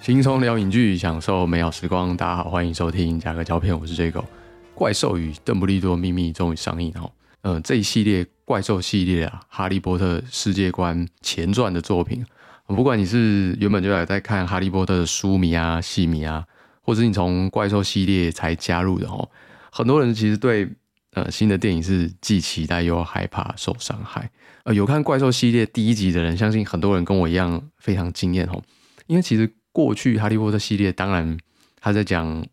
轻松聊影剧，享受美好时光。大家好，欢迎收听加个胶片，我是 J 狗。怪兽与邓布利多秘密终于上映哦。嗯，这一系列怪兽系列啊，哈利波特世界观前传的作品，不管你是原本就有在看哈利波特的书迷啊、戏迷啊，或者你从怪兽系列才加入的哦，很多人其实对呃新的电影是既期待又害怕受伤害。呃，有看怪兽系列第一集的人，相信很多人跟我一样非常惊艳哦，因为其实。过去哈利波特系列，当然他在讲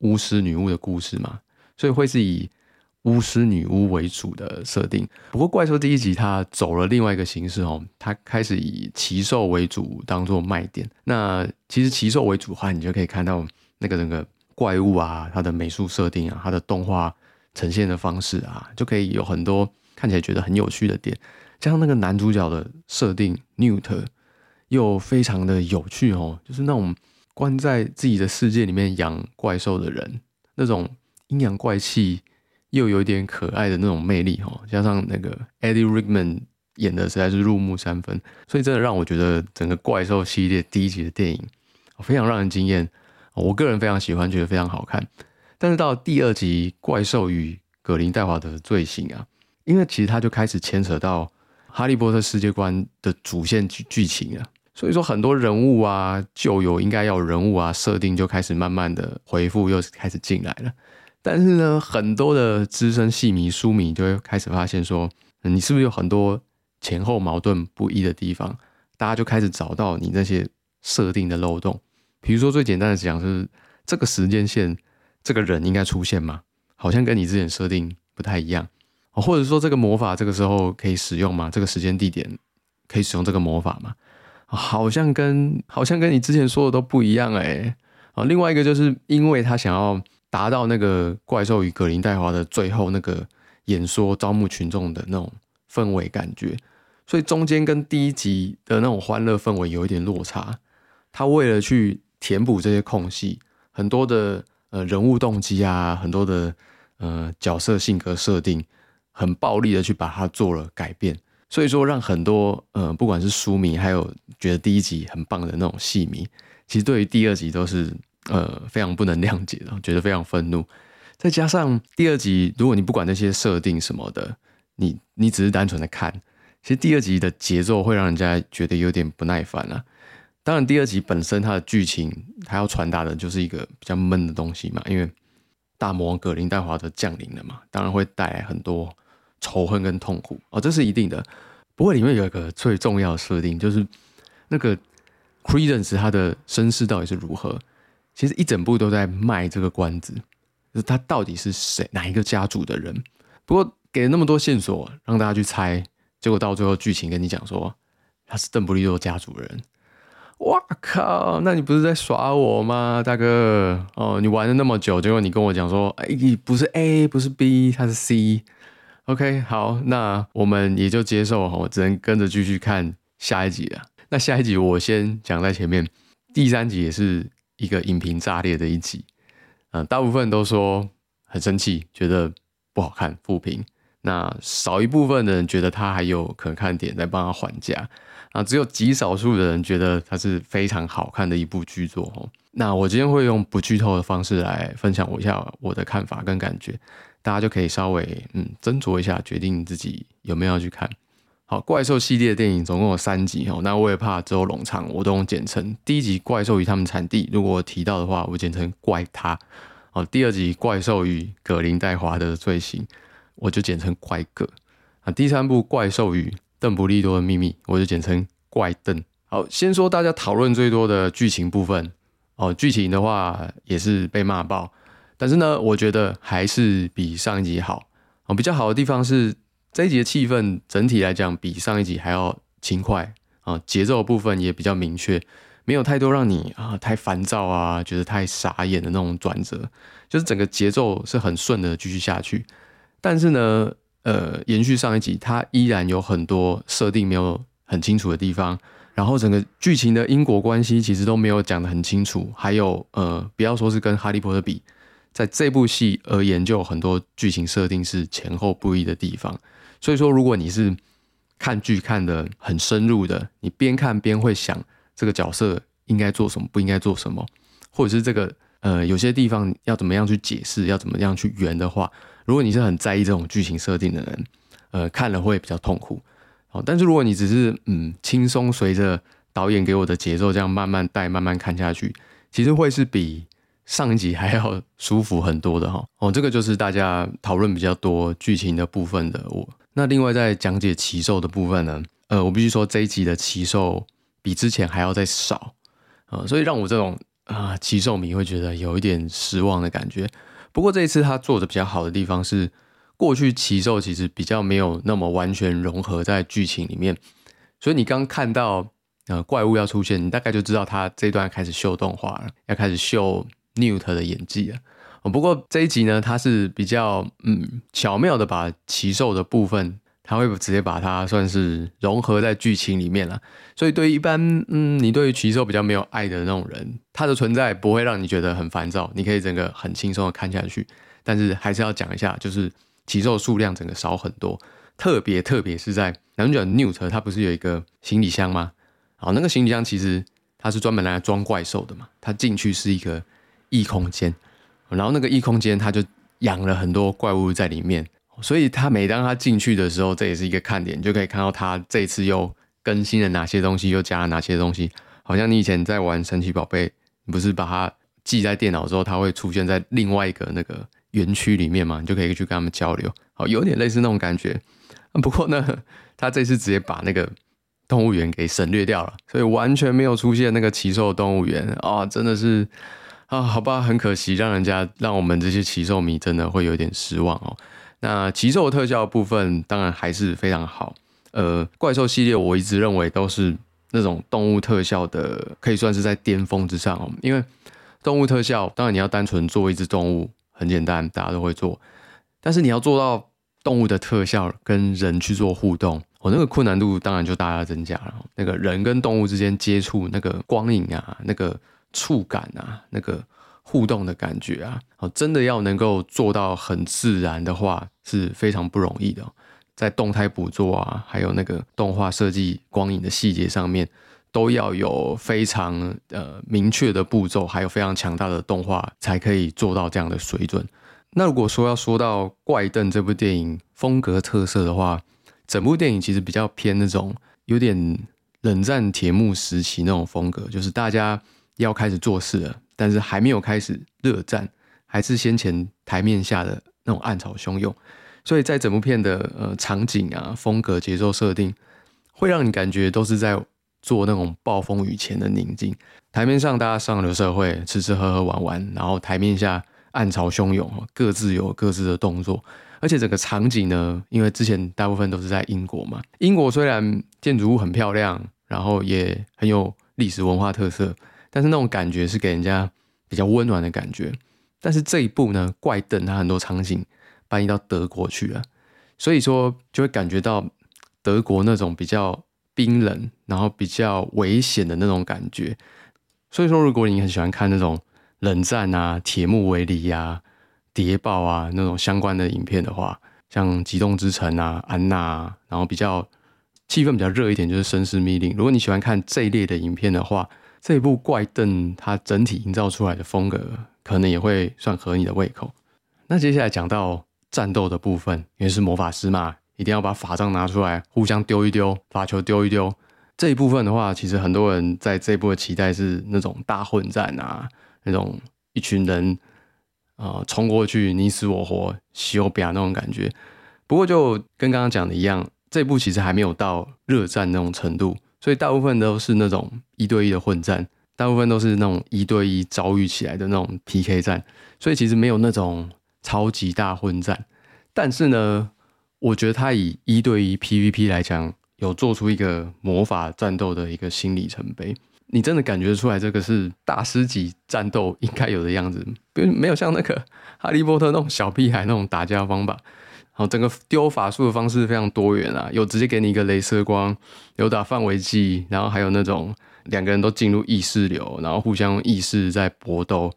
巫师女巫的故事嘛，所以会是以巫师女巫为主的设定。不过怪兽第一集它走了另外一个形式哦，它开始以奇兽为主当做卖点。那其实奇兽为主的话，你就可以看到那个整个怪物啊，它的美术设定啊，它的动画呈现的方式啊，就可以有很多看起来觉得很有趣的点。加上那个男主角的设定，Newt。又非常的有趣哦，就是那种关在自己的世界里面养怪兽的人，那种阴阳怪气又有一点可爱的那种魅力哦，加上那个 Eddie Rickman 演的实在是入木三分，所以真的让我觉得整个怪兽系列第一集的电影非常让人惊艳，我个人非常喜欢，觉得非常好看。但是到第二集《怪兽与葛林戴华的罪行》啊，因为其实它就开始牵扯到哈利波特世界观的主线剧剧情了。所以说很多人物啊，旧有应该要人物啊设定就开始慢慢的回复，又开始进来了。但是呢，很多的资深戏迷、书迷就会开始发现说，你是不是有很多前后矛盾不一的地方？大家就开始找到你那些设定的漏洞。比如说最简单的讲是，这个时间线这个人应该出现吗？好像跟你之前设定不太一样。或者说这个魔法这个时候可以使用吗？这个时间地点可以使用这个魔法吗？好像跟好像跟你之前说的都不一样哎啊！另外一个就是因为他想要达到那个怪兽与格林戴华的最后那个演说，招募群众的那种氛围感觉，所以中间跟第一集的那种欢乐氛围有一点落差。他为了去填补这些空隙，很多的呃人物动机啊，很多的呃角色性格设定，很暴力的去把它做了改变。所以说，让很多呃，不管是书迷，还有觉得第一集很棒的那种戏迷，其实对于第二集都是呃非常不能谅解的，觉得非常愤怒。再加上第二集，如果你不管那些设定什么的，你你只是单纯的看，其实第二集的节奏会让人家觉得有点不耐烦啊。当然，第二集本身它的剧情，它要传达的就是一个比较闷的东西嘛，因为大魔王格林戴华的降临了嘛，当然会带来很多。仇恨跟痛苦哦，这是一定的。不过里面有一个最重要的设定，就是那个 Credence 他的身世到底是如何？其实一整部都在卖这个关子，就是他到底是谁，哪一个家族的人。不过给了那么多线索让大家去猜，结果到最后剧情跟你讲说他是邓布利多家族人。哇靠！那你不是在耍我吗，大哥？哦，你玩了那么久，结果你跟我讲说，哎，不是 A，不是 B，他是 C。OK，好，那我们也就接受哈，我只能跟着继续看下一集了。那下一集我先讲在前面，第三集也是一个影评炸裂的一集，嗯，大部分都说很生气，觉得不好看，负评。那少一部分的人觉得他还有可看点，在帮他还价。啊，只有极少数的人觉得它是非常好看的一部剧作哦。那我今天会用不剧透的方式来分享我一下我的看法跟感觉。大家就可以稍微嗯斟酌一下，决定自己有没有要去看。好，怪兽系列的电影总共有三集哦。那我也怕之后冗长，我都用简称。第一集《怪兽与他们产地》，如果提到的话，我简称“怪他”。哦，第二集《怪兽与葛林戴华的罪行》，我就简称“怪葛”。啊，第三部《怪兽与邓布利多的秘密》，我就简称“怪邓”。好，先说大家讨论最多的剧情部分。哦，剧情的话也是被骂爆。但是呢，我觉得还是比上一集好啊。比较好的地方是这一集的气氛整体来讲比上一集还要轻快啊，节奏部分也比较明确，没有太多让你啊太烦躁啊，觉得太傻眼的那种转折，就是整个节奏是很顺的继续下去。但是呢，呃，延续上一集，它依然有很多设定没有很清楚的地方，然后整个剧情的因果关系其实都没有讲得很清楚，还有呃，不要说是跟哈利波特比。在这部戏而言，就有很多剧情设定是前后不一的地方。所以说，如果你是看剧看的很深入的，你边看边会想这个角色应该做什么，不应该做什么，或者是这个呃有些地方要怎么样去解释，要怎么样去圆的话，如果你是很在意这种剧情设定的人，呃，看了会比较痛苦。哦，但是如果你只是嗯轻松随着导演给我的节奏这样慢慢带慢慢看下去，其实会是比上一集还要舒服很多的哈。哦，这个就是大家讨论比较多剧情的部分的我。那另外在讲解奇兽的部分呢，呃，我必须说这一集的奇兽比之前还要再少，呃，所以让我这种啊奇兽迷会觉得有一点失望的感觉。不过这一次他做的比较好的地方是。过去奇兽其实比较没有那么完全融合在剧情里面，所以你刚看到呃怪物要出现，你大概就知道他这段开始秀动画了，要开始秀 Newt 的演技啊。哦，不过这一集呢，它是比较嗯巧妙的把奇兽的部分，它会直接把它算是融合在剧情里面了。所以对于一般嗯你对于奇兽比较没有爱的那种人，它的存在不会让你觉得很烦躁，你可以整个很轻松的看下去。但是还是要讲一下，就是。奇兽数量整个少很多，特别特别是在男主角 Newt，他不是有一个行李箱吗？好，那个行李箱其实它是专门来装怪兽的嘛，它进去是一个异空间，然后那个异空间它就养了很多怪物在里面，所以他每当他进去的时候，这也是一个看点，就可以看到他这次又更新了哪些东西，又加了哪些东西。好像你以前在玩神奇宝贝，你不是把它记在电脑之后，它会出现在另外一个那个。园区里面嘛，你就可以去跟他们交流，好，有点类似那种感觉。不过呢，他这次直接把那个动物园给省略掉了，所以完全没有出现那个奇兽动物园啊，真的是啊，好吧，很可惜，让人家让我们这些奇兽迷真的会有点失望哦。那奇兽特效部分当然还是非常好，呃，怪兽系列我一直认为都是那种动物特效的，可以算是在巅峰之上哦，因为动物特效当然你要单纯做一只动物。很简单，大家都会做，但是你要做到动物的特效跟人去做互动，我那个困难度当然就大大增加了。那个人跟动物之间接触，那个光影啊，那个触感啊，那个互动的感觉啊，哦，真的要能够做到很自然的话，是非常不容易的。在动态捕捉啊，还有那个动画设计光影的细节上面。都要有非常呃明确的步骤，还有非常强大的动画，才可以做到这样的水准。那如果说要说到《怪邓》这部电影风格特色的话，整部电影其实比较偏那种有点冷战铁幕时期那种风格，就是大家要开始做事了，但是还没有开始热战，还是先前台面下的那种暗潮汹涌。所以在整部片的呃场景啊、风格、节奏设定，会让你感觉都是在。做那种暴风雨前的宁静，台面上大家上流社会吃吃喝喝玩玩，然后台面下暗潮汹涌，各自有各自的动作，而且整个场景呢，因为之前大部分都是在英国嘛，英国虽然建筑物很漂亮，然后也很有历史文化特色，但是那种感觉是给人家比较温暖的感觉。但是这一部呢，怪邓他很多场景搬移到德国去了，所以说就会感觉到德国那种比较。冰冷，然后比较危险的那种感觉。所以说，如果你很喜欢看那种冷战啊、铁幕为篱啊、谍报啊那种相关的影片的话，像《极动之城》啊、《安娜》，啊然后比较气氛比较热一点，就是《绅士密令》。如果你喜欢看这一类的影片的话，这一部《怪邓》它整体营造出来的风格，可能也会算合你的胃口。那接下来讲到战斗的部分，因为是魔法师嘛。一定要把法杖拿出来，互相丢一丢，法球丢一丢。这一部分的话，其实很多人在这一部的期待是那种大混战啊，那种一群人啊冲过去你死我活、西欧比亚那种感觉。不过就跟刚刚讲的一样，这部其实还没有到热战那种程度，所以大部分都是那种一对一的混战，大部分都是那种一对一遭遇起来的那种 PK 战，所以其实没有那种超级大混战。但是呢。我觉得他以一对一 PVP 来讲，有做出一个魔法战斗的一个新里程碑。你真的感觉出来，这个是大师级战斗应该有的样子，不没有像那个哈利波特那种小屁孩那种打架方法。好整个丢法术的方式非常多元啊，有直接给你一个镭射光，有打范围技，然后还有那种两个人都进入意识流，然后互相意识在搏斗，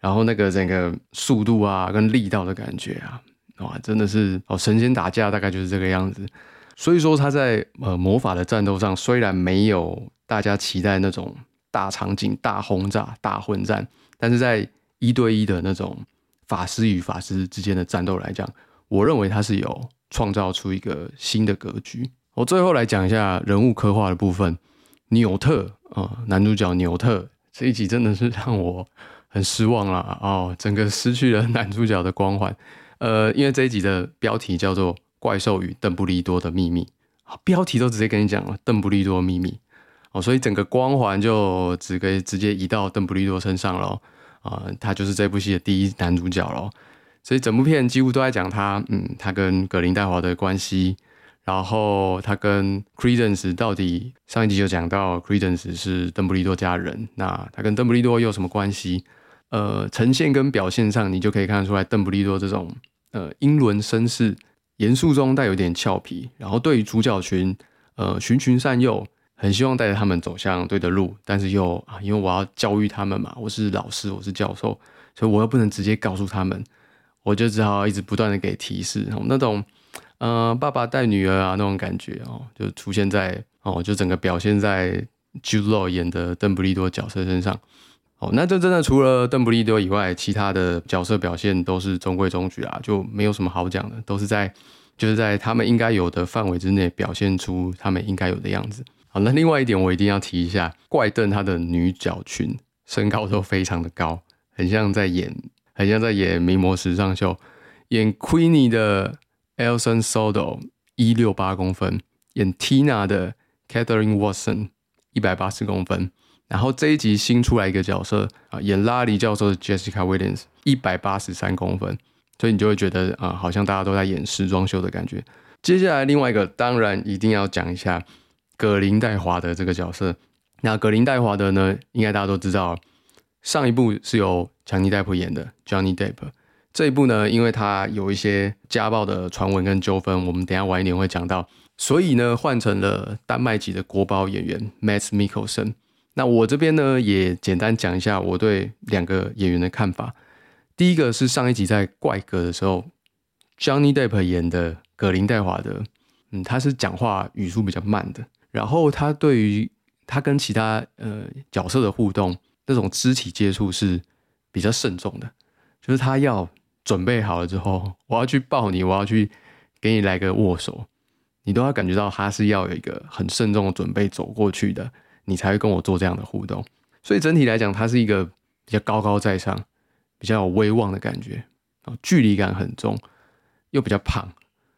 然后那个整个速度啊跟力道的感觉啊。哇，真的是哦，神仙打架大概就是这个样子。所以说他在呃魔法的战斗上，虽然没有大家期待那种大场景、大轰炸、大混战，但是在一对一的那种法师与法师之间的战斗来讲，我认为它是有创造出一个新的格局。我最后来讲一下人物刻画的部分，纽特啊，男主角纽特这一集真的是让我很失望了哦，整个失去了男主角的光环。呃，因为这一集的标题叫做《怪兽与邓布利多的秘密》，标题都直接跟你讲了邓布利多秘密哦，所以整个光环就只可以直接移到邓布利多身上了啊，他就是这部戏的第一男主角喽。所以整部片几乎都在讲他，嗯，他跟格林戴华的关系，然后他跟 Credence 到底上一集就讲到 Credence 是邓布利多家人，那他跟邓布利多又有什么关系？呃，呈现跟表现上，你就可以看得出来，邓布利多这种呃英伦绅士，严肃中带有点俏皮，然后对于主角群，呃循循善诱，很希望带着他们走向对的路，但是又啊，因为我要教育他们嘛，我是老师，我是教授，所以我又不能直接告诉他们，我就只好一直不断的给提示，那种呃爸爸带女儿啊那种感觉哦，就出现在哦，就整个表现在 Jude Law 演的邓布利多角色身上。哦，那这真的除了邓布利多以外，其他的角色表现都是中规中矩啊，就没有什么好讲的，都是在就是在他们应该有的范围之内表现出他们应该有的样子。好，那另外一点我一定要提一下，怪邓他的女角群身高都非常的高，很像在演，很像在演名模时尚秀。演 Queenie 的 Elson Sodo 一六八公分，演 Tina 的 Catherine Watson 一百八十公分。然后这一集新出来一个角色啊，演拉里教授的 Jessica Williams，一百八十三公分，所以你就会觉得啊，好像大家都在演时装秀的感觉。接下来另外一个，当然一定要讲一下葛林戴华的这个角色。那葛林戴华的呢，应该大家都知道，上一部是由强尼戴普演的 Johnny Depp，这一部呢，因为他有一些家暴的传闻跟纠纷，我们等下晚一点会讲到，所以呢，换成了丹麦籍的国宝演员 Matt Mikkelsen。那我这边呢，也简单讲一下我对两个演员的看法。第一个是上一集在怪格的时候，Johnny Depp 演的葛林戴华的，嗯，他是讲话语速比较慢的，然后他对于他跟其他呃角色的互动，那种肢体接触是比较慎重的，就是他要准备好了之后，我要去抱你，我要去给你来个握手，你都要感觉到他是要有一个很慎重的准备走过去的。你才会跟我做这样的互动，所以整体来讲，他是一个比较高高在上、比较有威望的感觉哦，距离感很重，又比较胖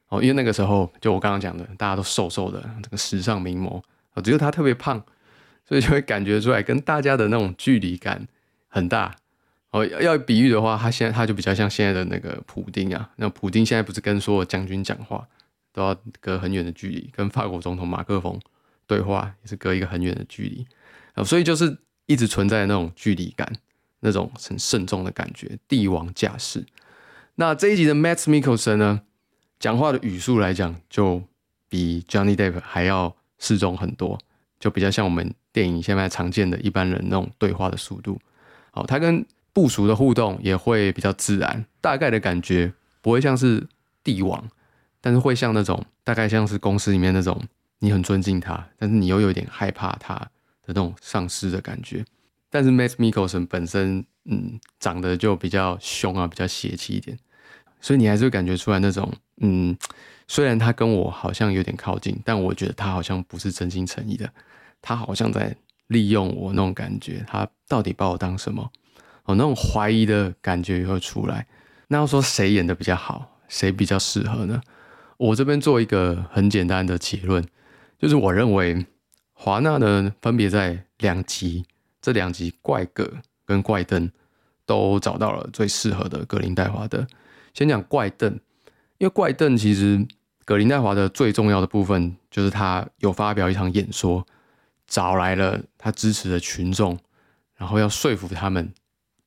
哦。因为那个时候，就我刚刚讲的，大家都瘦瘦的，这个时尚名模啊，只有他特别胖，所以就会感觉出来跟大家的那种距离感很大哦。要比喻的话，他现在他就比较像现在的那个普丁啊，那普丁现在不是跟所有将军讲话都要隔很远的距离，跟法国总统马克龙。对话也是隔一个很远的距离啊，所以就是一直存在那种距离感，那种很慎重的感觉，帝王架势。那这一集的 Matt m i c k e l s o n 呢，讲话的语速来讲，就比 Johnny Depp 还要适中很多，就比较像我们电影现在常见的一般人那种对话的速度。好，他跟部属的互动也会比较自然，大概的感觉不会像是帝王，但是会像那种大概像是公司里面那种。你很尊敬他，但是你又有点害怕他的那种丧失的感觉。但是 Matt Mikkelsen 本身，嗯，长得就比较凶啊，比较邪气一点，所以你还是会感觉出来那种，嗯，虽然他跟我好像有点靠近，但我觉得他好像不是真心诚意的，他好像在利用我那种感觉。他到底把我当什么？哦，那种怀疑的感觉也会出来。那要说谁演的比较好，谁比较适合呢？我这边做一个很简单的结论。就是我认为华纳呢，分别在两集这两集怪格跟怪邓都找到了最适合的格林戴华的。先讲怪邓，因为怪邓其实格林戴华的最重要的部分就是他有发表一场演说，找来了他支持的群众，然后要说服他们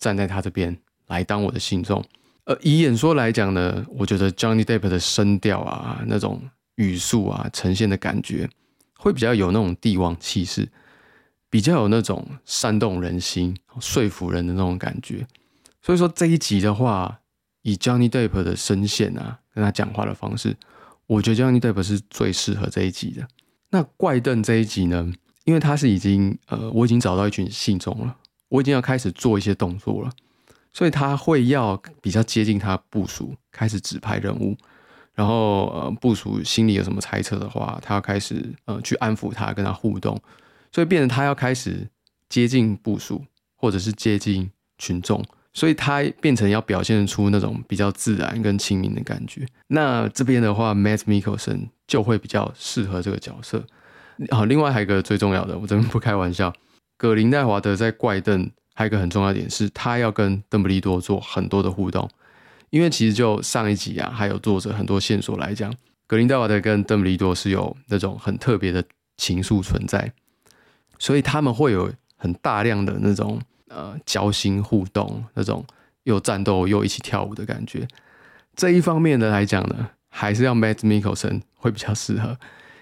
站在他这边来当我的信众。呃，以演说来讲呢，我觉得 Johnny Depp 的声调啊，那种语速啊，呈现的感觉。会比较有那种帝王气势，比较有那种煽动人心、说服人的那种感觉。所以说这一集的话，以 Johnny Depp 的声线啊，跟他讲话的方式，我觉得 Johnny Depp 是最适合这一集的。那怪邓这一集呢，因为他是已经呃，我已经找到一群信众了，我已经要开始做一些动作了，所以他会要比较接近他部署，开始指派任务，然后呃部署心里有什么猜测的话，他要开始呃去安抚他，跟他互动，所以变成他要开始接近部署，或者是接近群众。所以他变成要表现出那种比较自然跟亲民的感觉。那这边的话，Matt Mickelson 就会比较适合这个角色。好，另外还有一个最重要的，我这边不开玩笑，葛林戴华德在怪邓还有一个很重要的点是，他要跟邓布利多做很多的互动。因为其实就上一集啊，还有作者很多线索来讲，格林戴华德跟邓布利多是有那种很特别的情愫存在，所以他们会有很大量的那种。呃，交心互动那种又战斗又一起跳舞的感觉，这一方面的来讲呢，还是要 Matt Mickelson 会比较适合，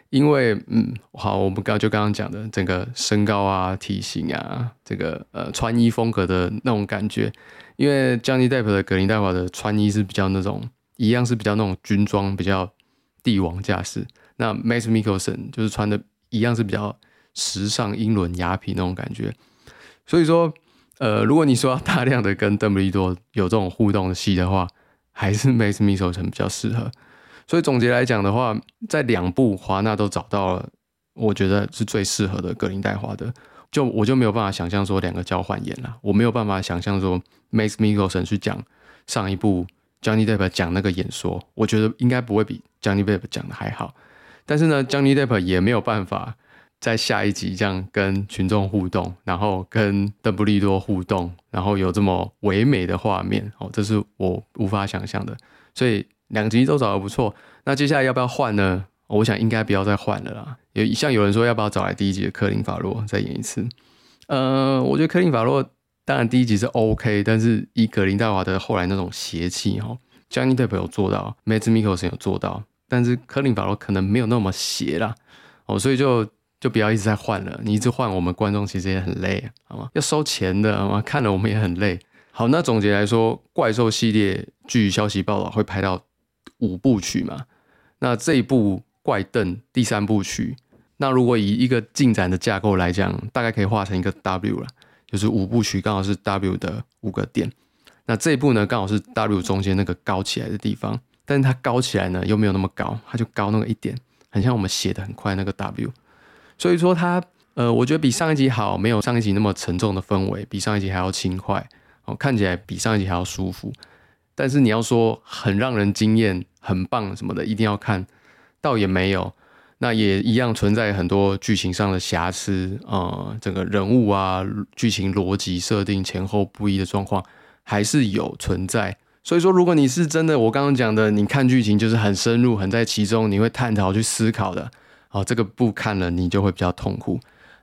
因为嗯，好，我们刚就刚刚讲的整个身高啊、体型啊，这个呃穿衣风格的那种感觉，因为 Johnny Depp 的格林戴华的穿衣是比较那种一样是比较那种军装，比较帝王架势，那 m a x m i c k e l s o n 就是穿的一样是比较时尚英伦雅痞那种感觉，所以说。呃，如果你说要大量的跟邓布利多有这种互动的戏的话，还是 Max Mikkelsen 比较适合。所以总结来讲的话，在两部华纳都找到了，我觉得是最适合的格林戴华的。就我就没有办法想象说两个交换演了，我没有办法想象说 Max Mikkelsen 去讲上一部 Johnny Depp 讲那个演说，我觉得应该不会比 Johnny Depp 讲的还好。但是呢，Johnny Depp 也没有办法。在下一集这样跟群众互动，然后跟邓布利多互动，然后有这么唯美的画面哦，这是我无法想象的。所以两集都找的不错。那接下来要不要换呢？我想应该不要再换了啦。有像有人说要不要找来第一集的科林法洛再演一次？呃，我觉得科林法洛当然第一集是 OK，但是以格林戴华的后来那种邪气哈，Johnny Depp 有做到，Matt Mikkelsen 有做到，但是科林法洛可能没有那么邪啦哦，所以就。就不要一直在换了，你一直换，我们观众其实也很累，好吗？要收钱的，好吗？看了我们也很累。好，那总结来说，怪兽系列据消息报道会拍到五部曲嘛？那这一部怪邓第三部曲，那如果以一个进展的架构来讲，大概可以画成一个 W 了，就是五部曲刚好是 W 的五个点。那这一部呢，刚好是 W 中间那个高起来的地方，但是它高起来呢又没有那么高，它就高那个一点，很像我们写的很快那个 W。所以说它，呃，我觉得比上一集好，没有上一集那么沉重的氛围，比上一集还要轻快，哦，看起来比上一集还要舒服。但是你要说很让人惊艳、很棒什么的，一定要看，倒也没有。那也一样存在很多剧情上的瑕疵，呃，整个人物啊、剧情逻辑设定前后不一的状况还是有存在。所以说，如果你是真的我刚刚讲的，你看剧情就是很深入、很在其中，你会探讨去思考的。哦，这个不看了你就会比较痛苦。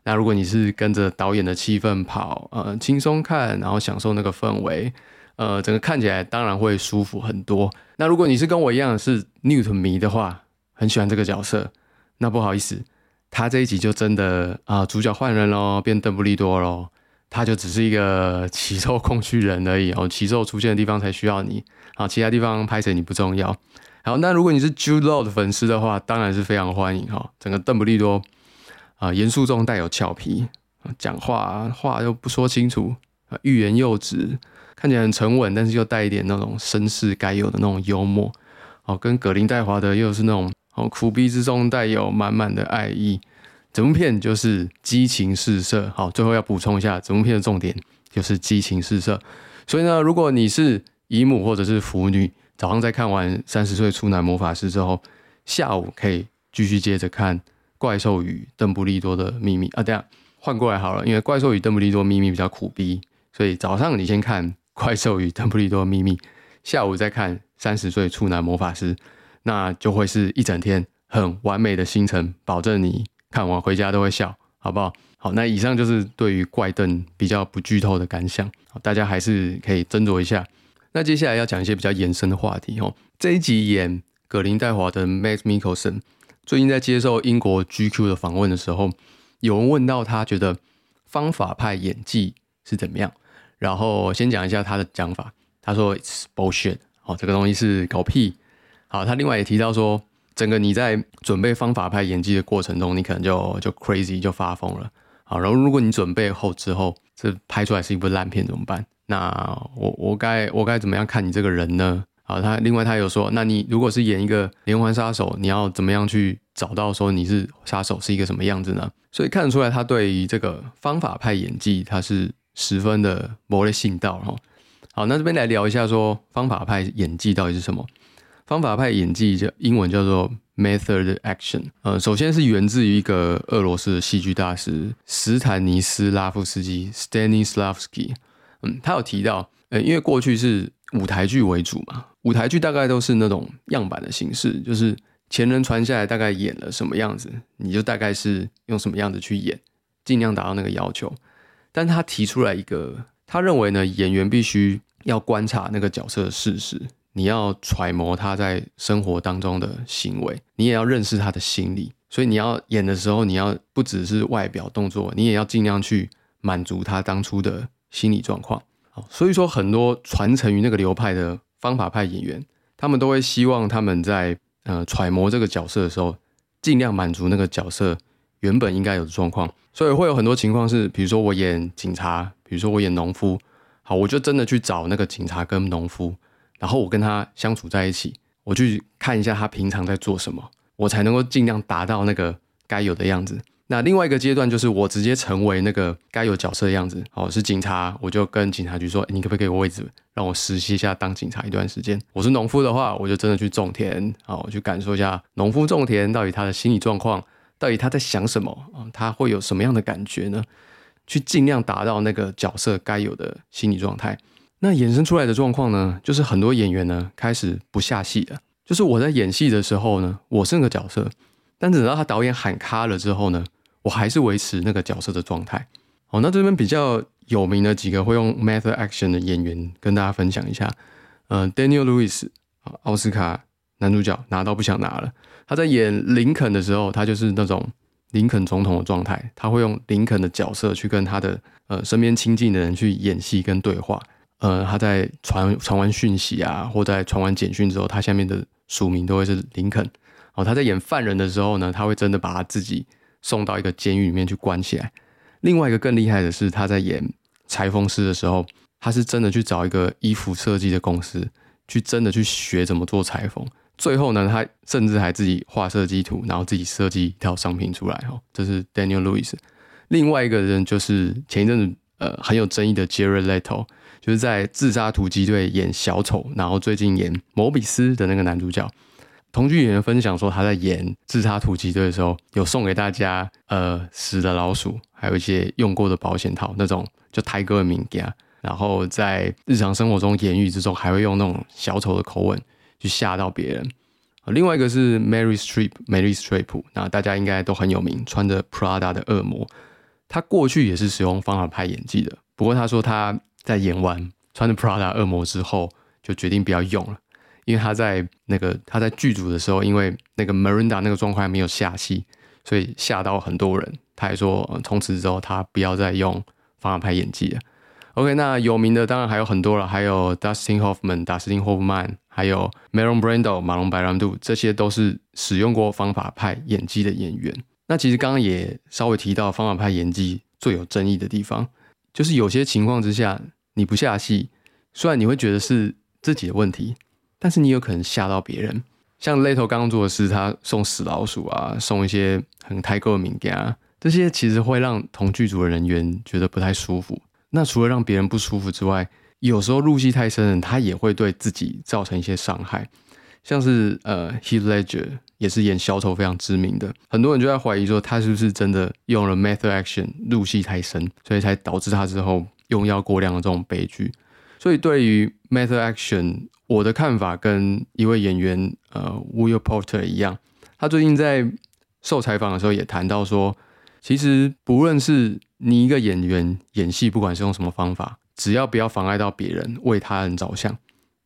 那如果你是跟着导演的气氛跑，呃，轻松看，然后享受那个氛围，呃，整个看起来当然会舒服很多。那如果你是跟我一样是 Newt 迷的话，很喜欢这个角色，那不好意思，他这一集就真的啊，主角换人喽，变邓布利多喽，他就只是一个奇兽空虚人而已哦，奇兽出现的地方才需要你，啊，其他地方拍谁你不重要。好，那如果你是 Jude Law 的粉丝的话，当然是非常欢迎哈。整个邓布利多啊，严肃中带有俏皮，讲话话又不说清楚，欲言又止，看起来很沉稳，但是又带一点那种绅士该有的那种幽默。哦，跟葛林戴华德又是那种哦苦逼之中带有满满的爱意。整部片就是激情四射。好，最后要补充一下，整部片的重点就是激情四射。所以呢，如果你是姨母或者是腐女，早上在看完《三十岁处男魔法师》之后，下午可以继续接着看《怪兽与邓布利多的秘密》啊。这样换过来好了，因为《怪兽与邓布利多秘密》比较苦逼，所以早上你先看《怪兽与邓布利多秘密》，下午再看《三十岁处男魔法师》，那就会是一整天很完美的行程，保证你看完回家都会笑，好不好？好，那以上就是对于怪邓比较不剧透的感想，大家还是可以斟酌一下。那接下来要讲一些比较延伸的话题哦。这一集演葛林戴华的 Matt Mickelson 最近在接受英国 GQ 的访问的时候，有人问到他觉得方法派演技是怎么样，然后先讲一下他的讲法。他说 It's bullshit，哦，这个东西是狗屁。好，他另外也提到说，整个你在准备方法派演技的过程中，你可能就就 crazy 就发疯了。好，然后如果你准备后之后，这拍出来是一部烂片怎么办？那我我该我该怎么样看你这个人呢？好，他另外他有说，那你如果是演一个连环杀手，你要怎么样去找到说你是杀手是一个什么样子呢？所以看得出来，他对于这个方法派演技，他是十分的磨练信道哈。好，那这边来聊一下说方法派演技到底是什么？方法派演技叫英文叫做。Method action，呃，首先是源自于一个俄罗斯的戏剧大师斯坦尼斯拉夫斯基 （Stanislavski）。嗯，他有提到，呃，因为过去是舞台剧为主嘛，舞台剧大概都是那种样板的形式，就是前人传下来大概演了什么样子，你就大概是用什么样子去演，尽量达到那个要求。但他提出来一个，他认为呢，演员必须要观察那个角色的事实。你要揣摩他在生活当中的行为，你也要认识他的心理，所以你要演的时候，你要不只是外表动作，你也要尽量去满足他当初的心理状况。好，所以说很多传承于那个流派的方法派演员，他们都会希望他们在呃揣摩这个角色的时候，尽量满足那个角色原本应该有的状况。所以会有很多情况是，比如说我演警察，比如说我演农夫，好，我就真的去找那个警察跟农夫。然后我跟他相处在一起，我去看一下他平常在做什么，我才能够尽量达到那个该有的样子。那另外一个阶段就是我直接成为那个该有角色的样子。哦，是警察，我就跟警察局说：“你可不可以给我位置，让我实习一下当警察一段时间？”我是农夫的话，我就真的去种田，啊，我去感受一下农夫种田到底他的心理状况，到底他在想什么啊？他会有什么样的感觉呢？去尽量达到那个角色该有的心理状态。那衍生出来的状况呢，就是很多演员呢开始不下戏了。就是我在演戏的时候呢，我是那个角色，但等到他导演喊卡了之后呢，我还是维持那个角色的状态。好，那这边比较有名的几个会用 method action 的演员，跟大家分享一下。嗯，Daniel Lewis，奥斯卡男主角拿到不想拿了。他在演林肯的时候，他就是那种林肯总统的状态，他会用林肯的角色去跟他的呃身边亲近的人去演戏跟对话。呃，他在传传完讯息啊，或在传完简讯之后，他下面的署名都会是林肯。哦，他在演犯人的时候呢，他会真的把他自己送到一个监狱里面去关起来。另外一个更厉害的是，他在演裁缝师的时候，他是真的去找一个衣服设计的公司，去真的去学怎么做裁缝。最后呢，他甚至还自己画设计图，然后自己设计一套商品出来。哦，这是 Daniel Lewis。另外一个人就是前一阵子呃很有争议的 Jared Leto。就是在《自杀突击队》演小丑，然后最近演摩比斯的那个男主角，同剧演员分享说，他在演《自杀突击队》的时候，有送给大家呃死的老鼠，还有一些用过的保险套，那种就泰戈尔名家。然后在日常生活中言语之中，还会用那种小丑的口吻去吓到别人。另外一个是 Mary Streep，美丽斯 p 普，那大家应该都很有名，穿着 Prada 的恶魔，他过去也是使用方法拍演技的，不过他说他。在演完穿着 Prada 恶魔之后，就决定不要用了，因为他在那个他在剧组的时候，因为那个 Miranda 那个状况还没有下戏，所以吓到很多人。他还说，从此之后他不要再用方法拍演技了。OK，那有名的当然还有很多了，还有 Dustin Hoffman、达斯汀霍夫曼，还有 Marlon Brando、马龙白兰度，这些都是使用过方法派演技的演员。那其实刚刚也稍微提到方法派演技最有争议的地方，就是有些情况之下。你不下戏，虽然你会觉得是自己的问题，但是你有可能吓到别人。像 Lato 刚刚做的是，他送死老鼠啊，送一些很太过的名啊，这些其实会让同剧组的人员觉得不太舒服。那除了让别人不舒服之外，有时候入戏太深，他也会对自己造成一些伤害。像是呃，Heath Ledger 也是演小丑非常知名的，很多人就在怀疑说，他是不是真的用了 Method Action 入戏太深，所以才导致他之后。用药过量的这种悲剧，所以对于 method action，我的看法跟一位演员呃 Will Porter 一样，他最近在受采访的时候也谈到说，其实不论是你一个演员演戏，不管是用什么方法，只要不要妨碍到别人，为他人着想，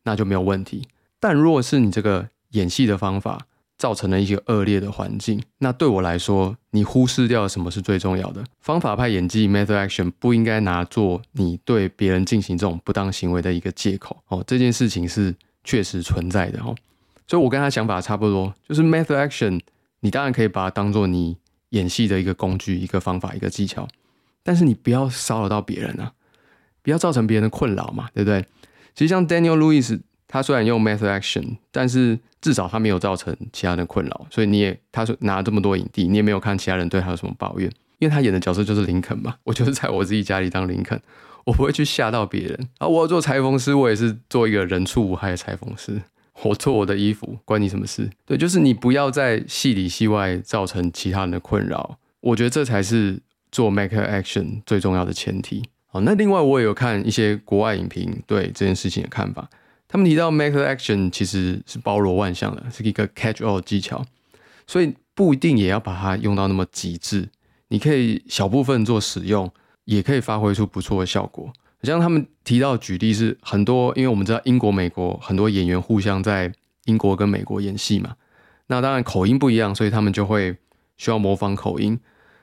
那就没有问题。但如果是你这个演戏的方法，造成了一些恶劣的环境。那对我来说，你忽视掉什么是最重要的？方法派演技 （method action） 不应该拿做你对别人进行这种不当行为的一个借口。哦，这件事情是确实存在的哦。所以我跟他想法差不多，就是 method action，你当然可以把它当做你演戏的一个工具、一个方法、一个技巧，但是你不要骚扰到别人啊，不要造成别人的困扰嘛，对不对？其实像 Daniel Lewis，他虽然用 method action，但是至少他没有造成其他人困扰，所以你也他说拿这么多影帝，你也没有看其他人对他有什么抱怨，因为他演的角色就是林肯嘛，我就是在我自己家里当林肯，我不会去吓到别人啊。我要做裁缝师，我也是做一个人畜无害的裁缝师。我做我的衣服，关你什么事？对，就是你不要在戏里戏外造成其他人的困扰。我觉得这才是做 make action 最重要的前提。好，那另外我也有看一些国外影评对这件事情的看法，他们提到 make action 其实是包罗万象的，是一个 catch all 技巧，所以不一定也要把它用到那么极致。你可以小部分做使用，也可以发挥出不错的效果。像他们提到举例是很多，因为我们知道英国、美国很多演员互相在英国跟美国演戏嘛，那当然口音不一样，所以他们就会需要模仿口音。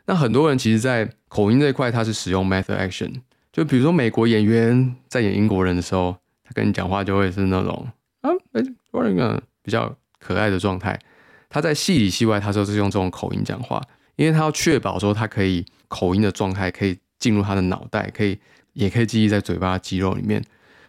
那很多人其实，在口音这一块，他是使用 method action，就比如说美国演员在演英国人的时候，他跟你讲话就会是那种啊，哎，一个比较可爱的状态。他在戏里戏外，他都是用这种口音讲话，因为他要确保说他可以口音的状态可以进入他的脑袋，可以。也可以记忆在嘴巴肌肉里面，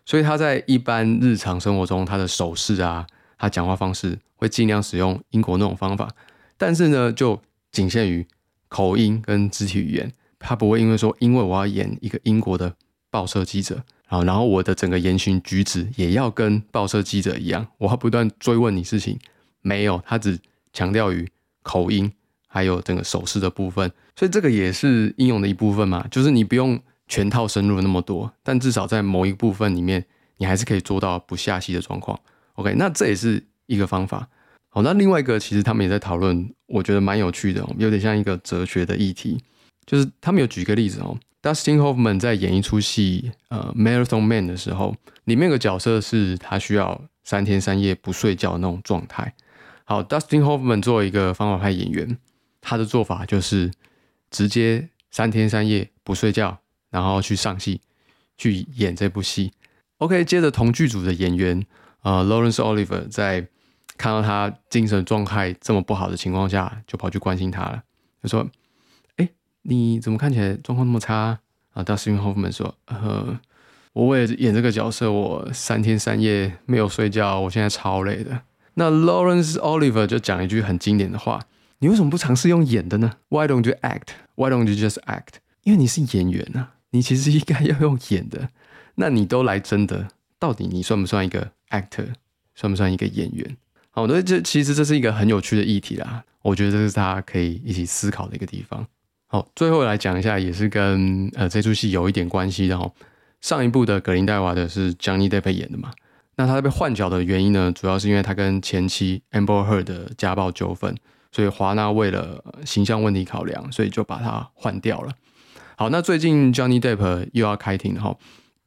所以他在一般日常生活中，他的手势啊，他讲话方式会尽量使用英国那种方法，但是呢，就仅限于口音跟肢体语言，他不会因为说，因为我要演一个英国的报社记者，然后然后我的整个言行举止也要跟报社记者一样，我要不断追问你事情，没有，他只强调于口音还有整个手势的部分，所以这个也是应用的一部分嘛，就是你不用。全套深入那么多，但至少在某一部分里面，你还是可以做到不下戏的状况。OK，那这也是一个方法。好，那另外一个其实他们也在讨论，我觉得蛮有趣的，有点像一个哲学的议题。就是他们有举一个例子哦，Dustin Hoffman 在演一出戏，呃，《Marathon Man》的时候，里面有个角色是他需要三天三夜不睡觉的那种状态。好，Dustin Hoffman 作为一个方法派演员，他的做法就是直接三天三夜不睡觉。然后去上戏，去演这部戏。OK，接着同剧组的演员，呃，Lawrence Oliver 在看到他精神状态这么不好的情况下，就跑去关心他了。就说：“哎，你怎么看起来状况那么差？”啊，Dustin Hoffman 说：“呃，我为了演这个角色，我三天三夜没有睡觉，我现在超累的。”那 Lawrence Oliver 就讲了一句很经典的话：“你为什么不尝试用演的呢？Why don't you act? Why don't you just act？因为你是演员啊。”你其实应该要用演的，那你都来真的，到底你算不算一个 actor，算不算一个演员？好，那这其实这是一个很有趣的议题啦，我觉得这是大家可以一起思考的一个地方。好，最后来讲一下，也是跟呃这出戏有一点关系的哦。上一部的格林戴华的是 Johnny Depp 演的嘛？那他被换角的原因呢，主要是因为他跟前妻 Amber Heard 的家暴纠纷，所以华纳为了形象问题考量，所以就把他换掉了。好，那最近 Johnny Depp 又要开庭哈。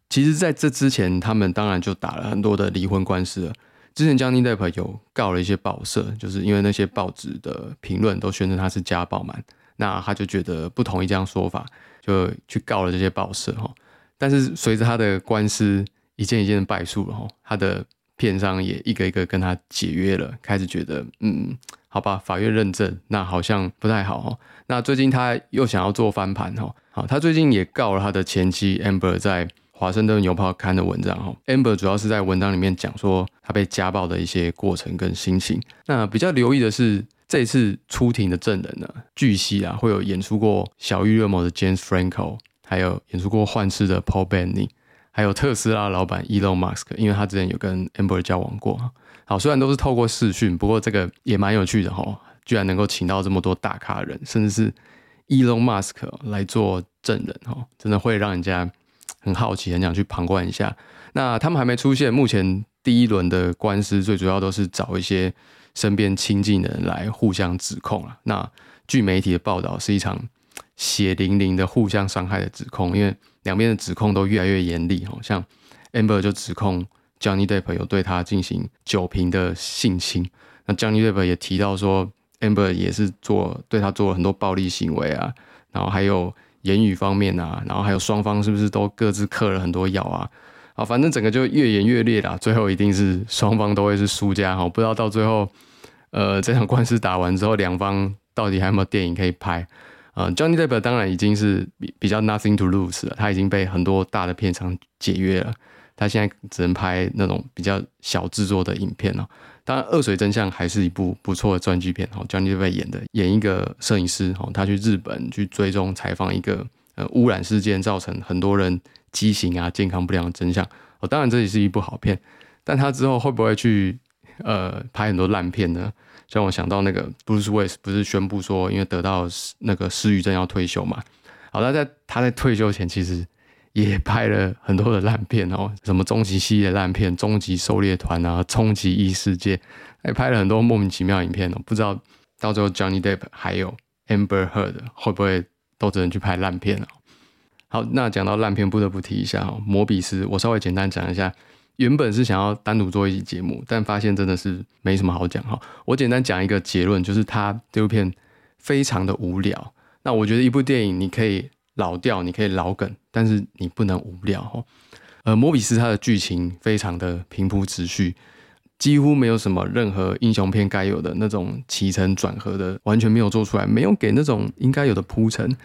其实，在这之前，他们当然就打了很多的离婚官司了。之前 Johnny Depp 有告了一些报社，就是因为那些报纸的评论都宣称他是家暴男，那他就觉得不同意这样说法，就去告了这些报社哈。但是随着他的官司一件一件的败诉了哈，他的片商也一个一个跟他解约了，开始觉得嗯。好吧，法院认证那好像不太好哈。那最近他又想要做翻盘哈。好，他最近也告了他的前妻 Amber 在华盛顿邮报刊的文章哈。Amber 主要是在文章里面讲说他被家暴的一些过程跟心情。那比较留意的是这次出庭的证人呢，据悉啊会有演出过小玉恶魔的 James Franco，还有演出过幻视的 Paul Bettany，还有特斯拉老板 Elon Musk，因为他之前有跟 Amber 交往过。好，虽然都是透过视讯，不过这个也蛮有趣的哈，居然能够请到这么多大咖人，甚至是 Elon Musk 来做证人哈，真的会让人家很好奇，很想去旁观一下。那他们还没出现，目前第一轮的官司最主要都是找一些身边亲近的人来互相指控啊。那据媒体的报道，是一场血淋淋的互相伤害的指控，因为两边的指控都越来越严厉哈，像 Amber 就指控。Johnny Depp 有对他进行酒瓶的性侵，那 Johnny Depp 也提到说，Amber 也是做对他做了很多暴力行为啊，然后还有言语方面啊，然后还有双方是不是都各自嗑了很多药啊？好，反正整个就越演越烈啦，最后一定是双方都会是输家哈。不知道到最后，呃，这场官司打完之后，两方到底还有没有电影可以拍？呃，Johnny Depp 当然已经是比比较 nothing to lose 了，他已经被很多大的片场解约了，他现在只能拍那种比较小制作的影片了。当然，《恶水真相》还是一部不错的传记片哦，Johnny Depp 演的，演一个摄影师哦，他去日本去追踪采访一个呃污染事件造成很多人畸形啊、健康不良的真相哦。当然，这也是一部好片，但他之后会不会去呃拍很多烂片呢？让我想到那个 Bruce Willis 不是宣布说，因为得到那个失语症要退休嘛？好，那在他在退休前，其实也拍了很多的烂片哦，什么终极系列烂片、终极狩猎团啊、终极异世界，还拍了很多莫名其妙影片哦。不知道到最后 Johnny Depp 还有 Amber Heard 会不会都只能去拍烂片了？好，那讲到烂片，不得不提一下哦，摩比斯，我稍微简单讲一下。原本是想要单独做一集节目，但发现真的是没什么好讲哈。我简单讲一个结论，就是它这部片非常的无聊。那我觉得一部电影你可以老掉，你可以老梗，但是你不能无聊哈。呃，摩比斯它的剧情非常的平铺直叙，几乎没有什么任何英雄片该有的那种起承转合的，完全没有做出来，没有给那种应该有的铺陈。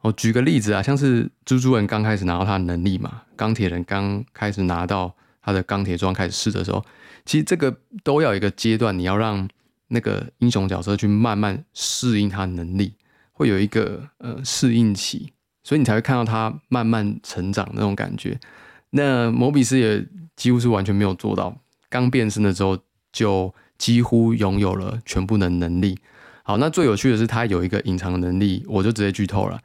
我举个例子啊，像是蜘蛛人刚开始拿到他的能力嘛，钢铁人刚开始拿到。他的钢铁装开始试的时候，其实这个都要一个阶段，你要让那个英雄角色去慢慢适应他能力，会有一个呃适应期，所以你才会看到他慢慢成长那种感觉。那摩比斯也几乎是完全没有做到，刚变身的时候就几乎拥有了全部的能力。好，那最有趣的是他有一个隐藏能力，我就直接剧透了，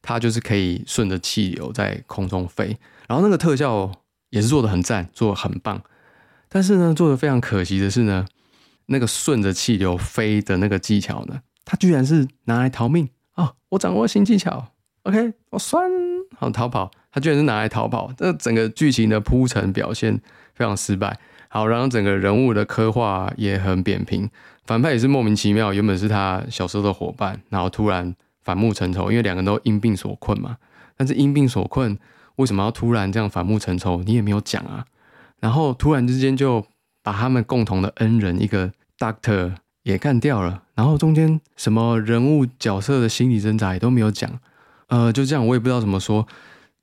他就是可以顺着气流在空中飞，然后那个特效。也是做的很赞，做的很棒，但是呢，做的非常可惜的是呢，那个顺着气流飞的那个技巧呢，它居然是拿来逃命啊！我掌握新技巧，OK，我酸好逃跑，他居然是拿来逃跑，这整个剧情的铺陈表现非常失败。好，然后整个人物的刻画也很扁平，反派也是莫名其妙，原本是他小时候的伙伴，然后突然反目成仇，因为两个人都因病所困嘛，但是因病所困。为什么要突然这样反目成仇？你也没有讲啊。然后突然之间就把他们共同的恩人一个 Doctor 也干掉了。然后中间什么人物角色的心理挣扎也都没有讲。呃，就这样，我也不知道怎么说。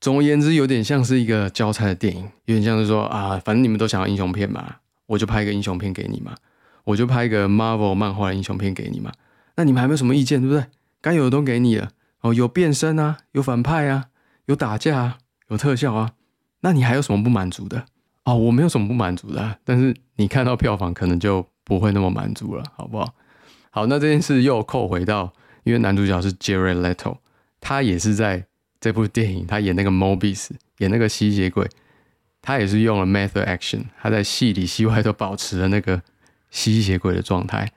总而言之，有点像是一个交差的电影，有点像是说啊，反正你们都想要英雄片嘛，我就拍一个英雄片给你嘛，我就拍一个 Marvel 漫画的英雄片给你嘛。那你们还没有什么意见，对不对？该有的都给你了。哦，有变身啊，有反派啊，有打架啊。有特效啊，那你还有什么不满足的？哦，我没有什么不满足的，但是你看到票房可能就不会那么满足了，好不好？好，那这件事又扣回到，因为男主角是 Jared Leto，他也是在这部电影，他演那个 Mobius，演那个吸血鬼，他也是用了 Method Action，他在戏里戏外都保持了那个吸血鬼的状态。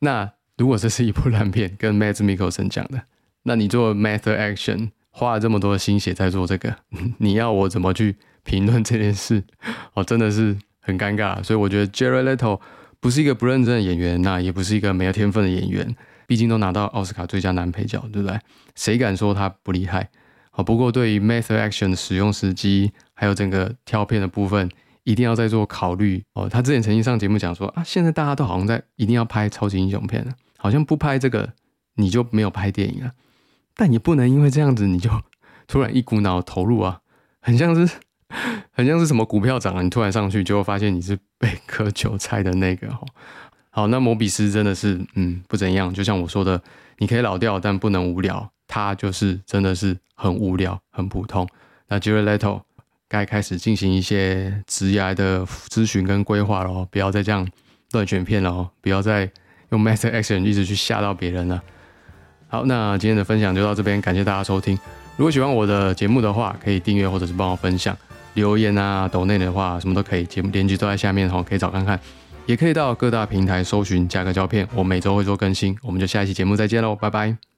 那如果这是一部烂片，跟 Matt Mikkelsen 讲的，那你做 Method Action？花了这么多的心血在做这个，你要我怎么去评论这件事？哦，真的是很尴尬。所以我觉得 Jerry Little 不是一个不认真的演员，那也不是一个没有天分的演员。毕竟都拿到奥斯卡最佳男配角，对不对？谁敢说他不厉害？好，不过对于 Method Action 的使用时机，还有整个挑片的部分，一定要再做考虑。哦，他之前曾经上节目讲说啊，现在大家都好像在一定要拍超级英雄片了，好像不拍这个你就没有拍电影了。但也不能因为这样子你就突然一股脑投入啊，很像是很像是什么股票涨了，你突然上去，结果发现你是被 割韭菜的那个哈。好，那摩比斯真的是嗯不怎样，就像我说的，你可以老掉，但不能无聊。他就是真的是很无聊，很普通。那 Jared Leto 该开始进行一些职业的咨询跟规划了，不要再这样乱选片了哦，不要再用 Master Action 一直去吓到别人了。好，那今天的分享就到这边，感谢大家收听。如果喜欢我的节目的话，可以订阅或者是帮我分享、留言啊、抖内的话，什么都可以，节目链接都在下面哦，可以找看看。也可以到各大平台搜寻价格胶片，我每周会做更新。我们就下一期节目再见喽，拜拜。